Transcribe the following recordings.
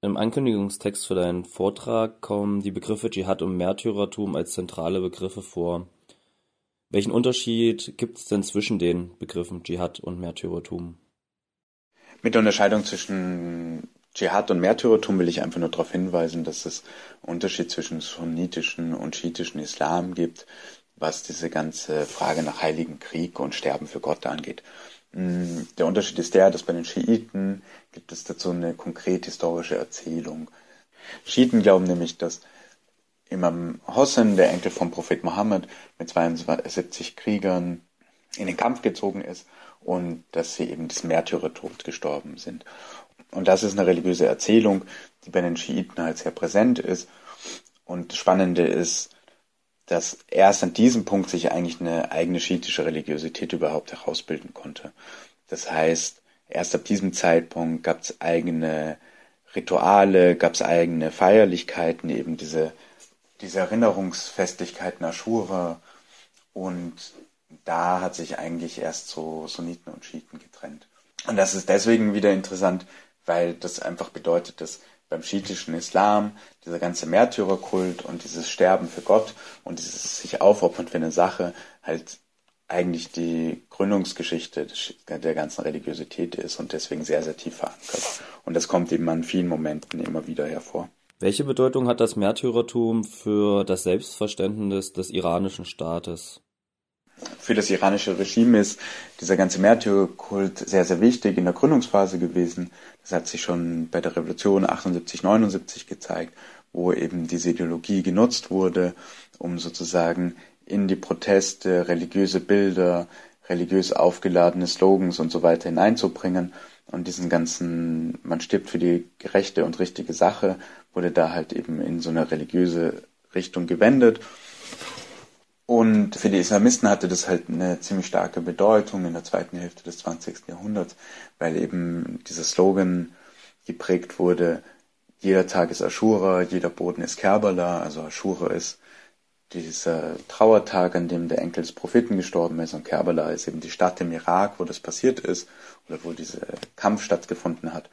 Im Ankündigungstext für deinen Vortrag kommen die Begriffe Dschihad und Märtyrertum als zentrale Begriffe vor. Welchen Unterschied gibt es denn zwischen den Begriffen Dschihad und Märtyrertum? Mit der Unterscheidung zwischen Dschihad und Märtyrertum will ich einfach nur darauf hinweisen, dass es Unterschied zwischen sunnitischen und schiitischen Islam gibt, was diese ganze Frage nach heiligen Krieg und Sterben für Gott angeht. Mm, der Unterschied ist der, dass bei den Schiiten gibt es dazu eine konkret historische Erzählung. Schiiten glauben nämlich, dass Imam Hossein, der Enkel vom Prophet Mohammed, mit 72 Kriegern in den Kampf gezogen ist und dass sie eben des Märtyrertod gestorben sind. Und das ist eine religiöse Erzählung, die bei den Schiiten halt sehr präsent ist. Und das Spannende ist, dass erst an diesem Punkt sich eigentlich eine eigene schiitische Religiosität überhaupt herausbilden konnte. Das heißt, erst ab diesem Zeitpunkt gab es eigene Rituale, gab es eigene Feierlichkeiten, eben diese, diese Erinnerungsfestlichkeiten Aschura und da hat sich eigentlich erst so Sunniten und Schiiten getrennt. Und das ist deswegen wieder interessant, weil das einfach bedeutet, dass beim schiitischen Islam, dieser ganze Märtyrerkult und dieses Sterben für Gott und dieses sich aufopfern für eine Sache halt eigentlich die Gründungsgeschichte der ganzen Religiosität ist und deswegen sehr, sehr tief verankert. Und das kommt eben an vielen Momenten immer wieder hervor. Welche Bedeutung hat das Märtyrertum für das Selbstverständnis des iranischen Staates? für das iranische Regime ist dieser ganze Märtyrerkult sehr, sehr wichtig in der Gründungsphase gewesen. Das hat sich schon bei der Revolution 78, 79 gezeigt, wo eben diese Ideologie genutzt wurde, um sozusagen in die Proteste religiöse Bilder, religiös aufgeladene Slogans und so weiter hineinzubringen. Und diesen ganzen, man stirbt für die gerechte und richtige Sache, wurde da halt eben in so eine religiöse Richtung gewendet. Und für die Islamisten hatte das halt eine ziemlich starke Bedeutung in der zweiten Hälfte des 20. Jahrhunderts, weil eben dieser Slogan geprägt wurde, jeder Tag ist Ashura, jeder Boden ist Kerbala, also Ashura ist dieser Trauertag, an dem der Enkel des Propheten gestorben ist und Kerbala ist eben die Stadt im Irak, wo das passiert ist oder wo dieser Kampf stattgefunden hat.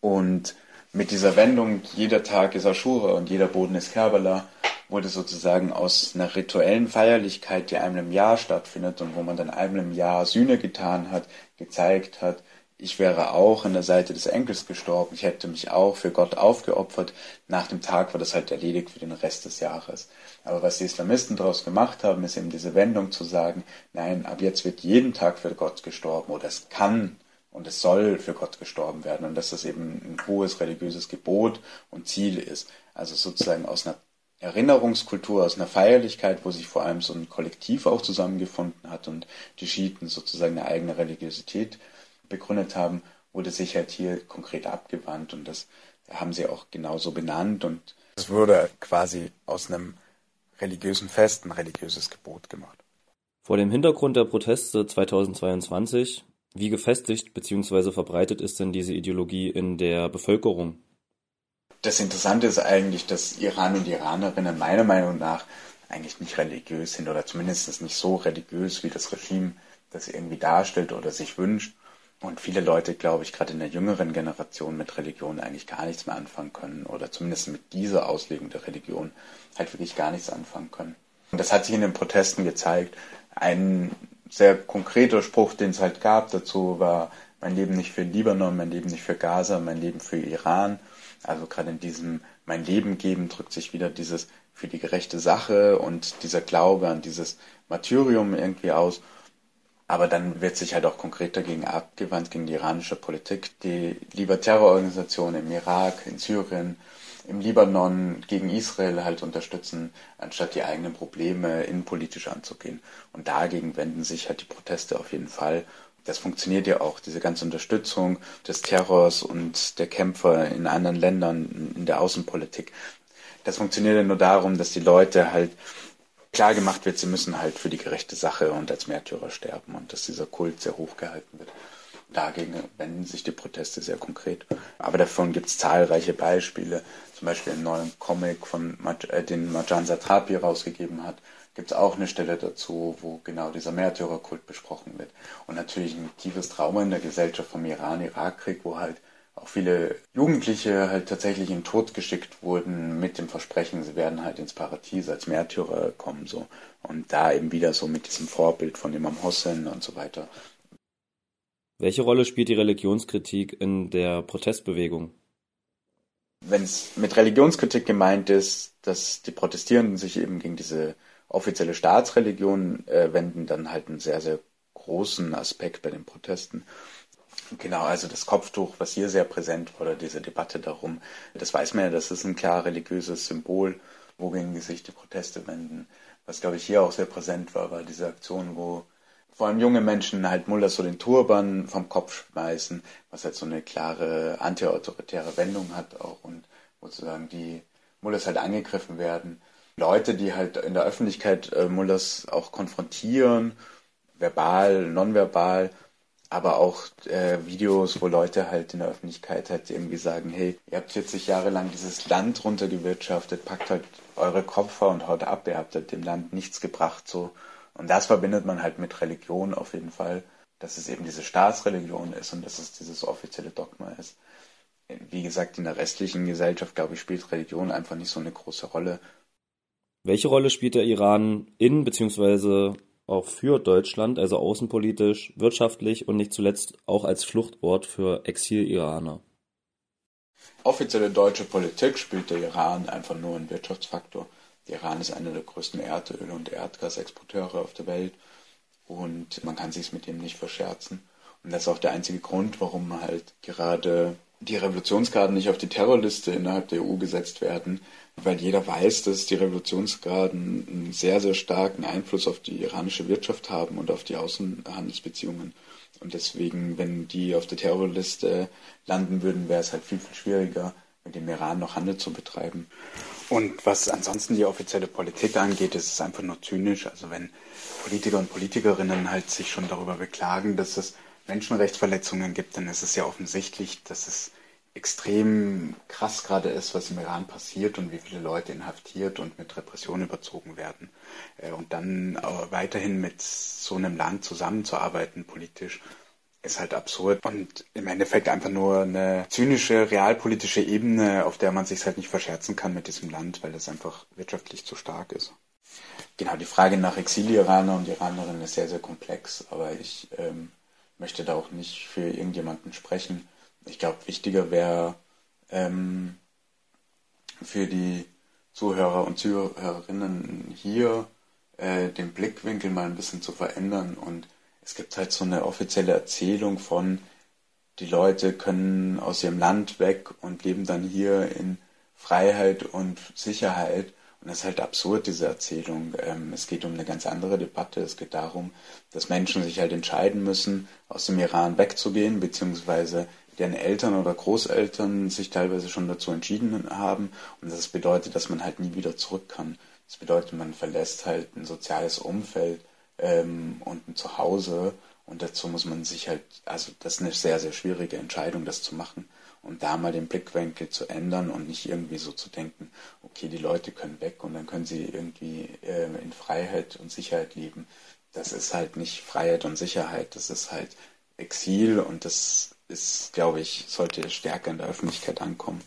Und mit dieser Wendung, jeder Tag ist Ashura und jeder Boden ist Kerbala, wurde sozusagen aus einer rituellen Feierlichkeit, die einmal im Jahr stattfindet und wo man dann einmal im Jahr Sühne getan hat, gezeigt hat, ich wäre auch an der Seite des Enkels gestorben, ich hätte mich auch für Gott aufgeopfert. Nach dem Tag war das halt erledigt für den Rest des Jahres. Aber was die Islamisten daraus gemacht haben, ist eben diese Wendung zu sagen, nein, ab jetzt wird jeden Tag für Gott gestorben oder es kann und es soll für Gott gestorben werden und dass das eben ein hohes religiöses Gebot und Ziel ist. Also sozusagen aus einer Erinnerungskultur, aus einer Feierlichkeit, wo sich vor allem so ein Kollektiv auch zusammengefunden hat und die Schiiten sozusagen eine eigene Religiosität begründet haben, wurde sich halt hier konkret abgewandt und das haben sie auch genauso benannt und es wurde quasi aus einem religiösen Fest ein religiöses Gebot gemacht. Vor dem Hintergrund der Proteste 2022, wie gefestigt bzw. verbreitet ist denn diese Ideologie in der Bevölkerung? das Interessante ist eigentlich, dass Iran und Iranerinnen meiner Meinung nach eigentlich nicht religiös sind oder zumindest nicht so religiös, wie das Regime das irgendwie darstellt oder sich wünscht. Und viele Leute, glaube ich, gerade in der jüngeren Generation mit Religion eigentlich gar nichts mehr anfangen können oder zumindest mit dieser Auslegung der Religion halt wirklich gar nichts anfangen können. Und das hat sich in den Protesten gezeigt. Ein sehr konkreter Spruch, den es halt gab dazu, war mein Leben nicht für Libanon, mein Leben nicht für Gaza, mein Leben für Iran. Also gerade in diesem mein Leben geben drückt sich wieder dieses für die gerechte Sache und dieser Glaube an dieses Martyrium irgendwie aus. Aber dann wird sich halt auch konkret dagegen abgewandt, gegen die iranische Politik, die lieber Terrororganisationen im Irak, in Syrien, im Libanon gegen Israel halt unterstützen, anstatt die eigenen Probleme innenpolitisch anzugehen. Und dagegen wenden sich halt die Proteste auf jeden Fall das funktioniert ja auch, diese ganze Unterstützung des Terrors und der Kämpfer in anderen Ländern in der Außenpolitik. Das funktioniert ja nur darum, dass die Leute halt klar gemacht wird, sie müssen halt für die gerechte Sache und als Märtyrer sterben und dass dieser Kult sehr hoch gehalten wird. Dagegen wenden sich die Proteste sehr konkret. Aber davon gibt es zahlreiche Beispiele. Zum Beispiel einen neuen Comic, von, äh, den Marjan Satrapi rausgegeben hat, gibt es auch eine Stelle dazu, wo genau dieser Märtyrerkult besprochen wird. Und natürlich ein tiefes Trauma in der Gesellschaft vom Iran-Irak-Krieg, wo halt auch viele Jugendliche halt tatsächlich in den Tod geschickt wurden mit dem Versprechen, sie werden halt ins Paradies als Märtyrer kommen so und da eben wieder so mit diesem Vorbild von Imam Hossein und so weiter. Welche Rolle spielt die Religionskritik in der Protestbewegung? Wenn es mit Religionskritik gemeint ist, dass die Protestierenden sich eben gegen diese offizielle Staatsreligion äh, wenden, dann halt einen sehr, sehr großen Aspekt bei den Protesten. Genau, also das Kopftuch, was hier sehr präsent war, oder diese Debatte darum, das weiß man ja, das ist ein klar religiöses Symbol, wogegen sich die Proteste wenden. Was, glaube ich, hier auch sehr präsent war, war diese Aktion, wo vor allem junge Menschen halt Mullers so den Turban vom Kopf schmeißen, was halt so eine klare antiautoritäre Wendung hat auch und wo sozusagen die Mullers halt angegriffen werden. Leute, die halt in der Öffentlichkeit äh, Mullers auch konfrontieren, verbal, nonverbal aber auch äh, Videos, wo Leute halt in der Öffentlichkeit halt irgendwie sagen, hey, ihr habt 40 Jahre lang dieses Land runtergewirtschaftet, packt halt eure Kopfer und haut ab, ihr habt halt dem Land nichts gebracht, so. Und das verbindet man halt mit Religion auf jeden Fall, dass es eben diese Staatsreligion ist und dass es dieses offizielle Dogma ist. Wie gesagt, in der restlichen Gesellschaft, glaube ich, spielt Religion einfach nicht so eine große Rolle. Welche Rolle spielt der Iran in bzw auch für Deutschland, also außenpolitisch, wirtschaftlich und nicht zuletzt auch als Fluchtort für Exil-Iraner. Offizielle deutsche Politik spielt der Iran einfach nur einen Wirtschaftsfaktor. Der Iran ist einer der größten Erdöl- und Erdgasexporteure auf der Welt und man kann sich mit dem nicht verscherzen. Und das ist auch der einzige Grund, warum halt gerade die Revolutionsgarden nicht auf die Terrorliste innerhalb der EU gesetzt werden, weil jeder weiß, dass die Revolutionsgarden einen sehr, sehr starken Einfluss auf die iranische Wirtschaft haben und auf die Außenhandelsbeziehungen. Und deswegen, wenn die auf der Terrorliste landen würden, wäre es halt viel, viel schwieriger, mit dem Iran noch Handel zu betreiben. Und was ansonsten die offizielle Politik angeht, ist es einfach nur zynisch. Also wenn Politiker und Politikerinnen halt sich schon darüber beklagen, dass es Menschenrechtsverletzungen gibt, dann ist es ja offensichtlich, dass es extrem krass gerade ist, was im Iran passiert und wie viele Leute inhaftiert und mit Repression überzogen werden. Äh, und dann weiterhin mit so einem Land zusammenzuarbeiten politisch, ist halt absurd und im Endeffekt einfach nur eine zynische realpolitische Ebene, auf der man sich halt nicht verscherzen kann mit diesem Land, weil es einfach wirtschaftlich zu stark ist. Genau, die Frage nach Exil-Iraner und Iranerinnen ist sehr, sehr komplex, aber ich ähm, möchte da auch nicht für irgendjemanden sprechen. Ich glaube, wichtiger wäre ähm, für die Zuhörer und Zuhörerinnen hier äh, den Blickwinkel mal ein bisschen zu verändern. Und es gibt halt so eine offizielle Erzählung von, die Leute können aus ihrem Land weg und leben dann hier in Freiheit und Sicherheit. Und das ist halt absurd, diese Erzählung. Ähm, es geht um eine ganz andere Debatte. Es geht darum, dass Menschen sich halt entscheiden müssen, aus dem Iran wegzugehen, beziehungsweise deren Eltern oder Großeltern sich teilweise schon dazu entschieden haben. Und das bedeutet, dass man halt nie wieder zurück kann. Das bedeutet, man verlässt halt ein soziales Umfeld ähm, und ein Zuhause. Und dazu muss man sich halt, also das ist eine sehr, sehr schwierige Entscheidung, das zu machen und da mal den Blickwinkel zu ändern und nicht irgendwie so zu denken, okay, die Leute können weg und dann können sie irgendwie äh, in Freiheit und Sicherheit leben. Das ist halt nicht Freiheit und Sicherheit, das ist halt Exil und das ist, glaube ich, sollte stärker in der Öffentlichkeit ankommen.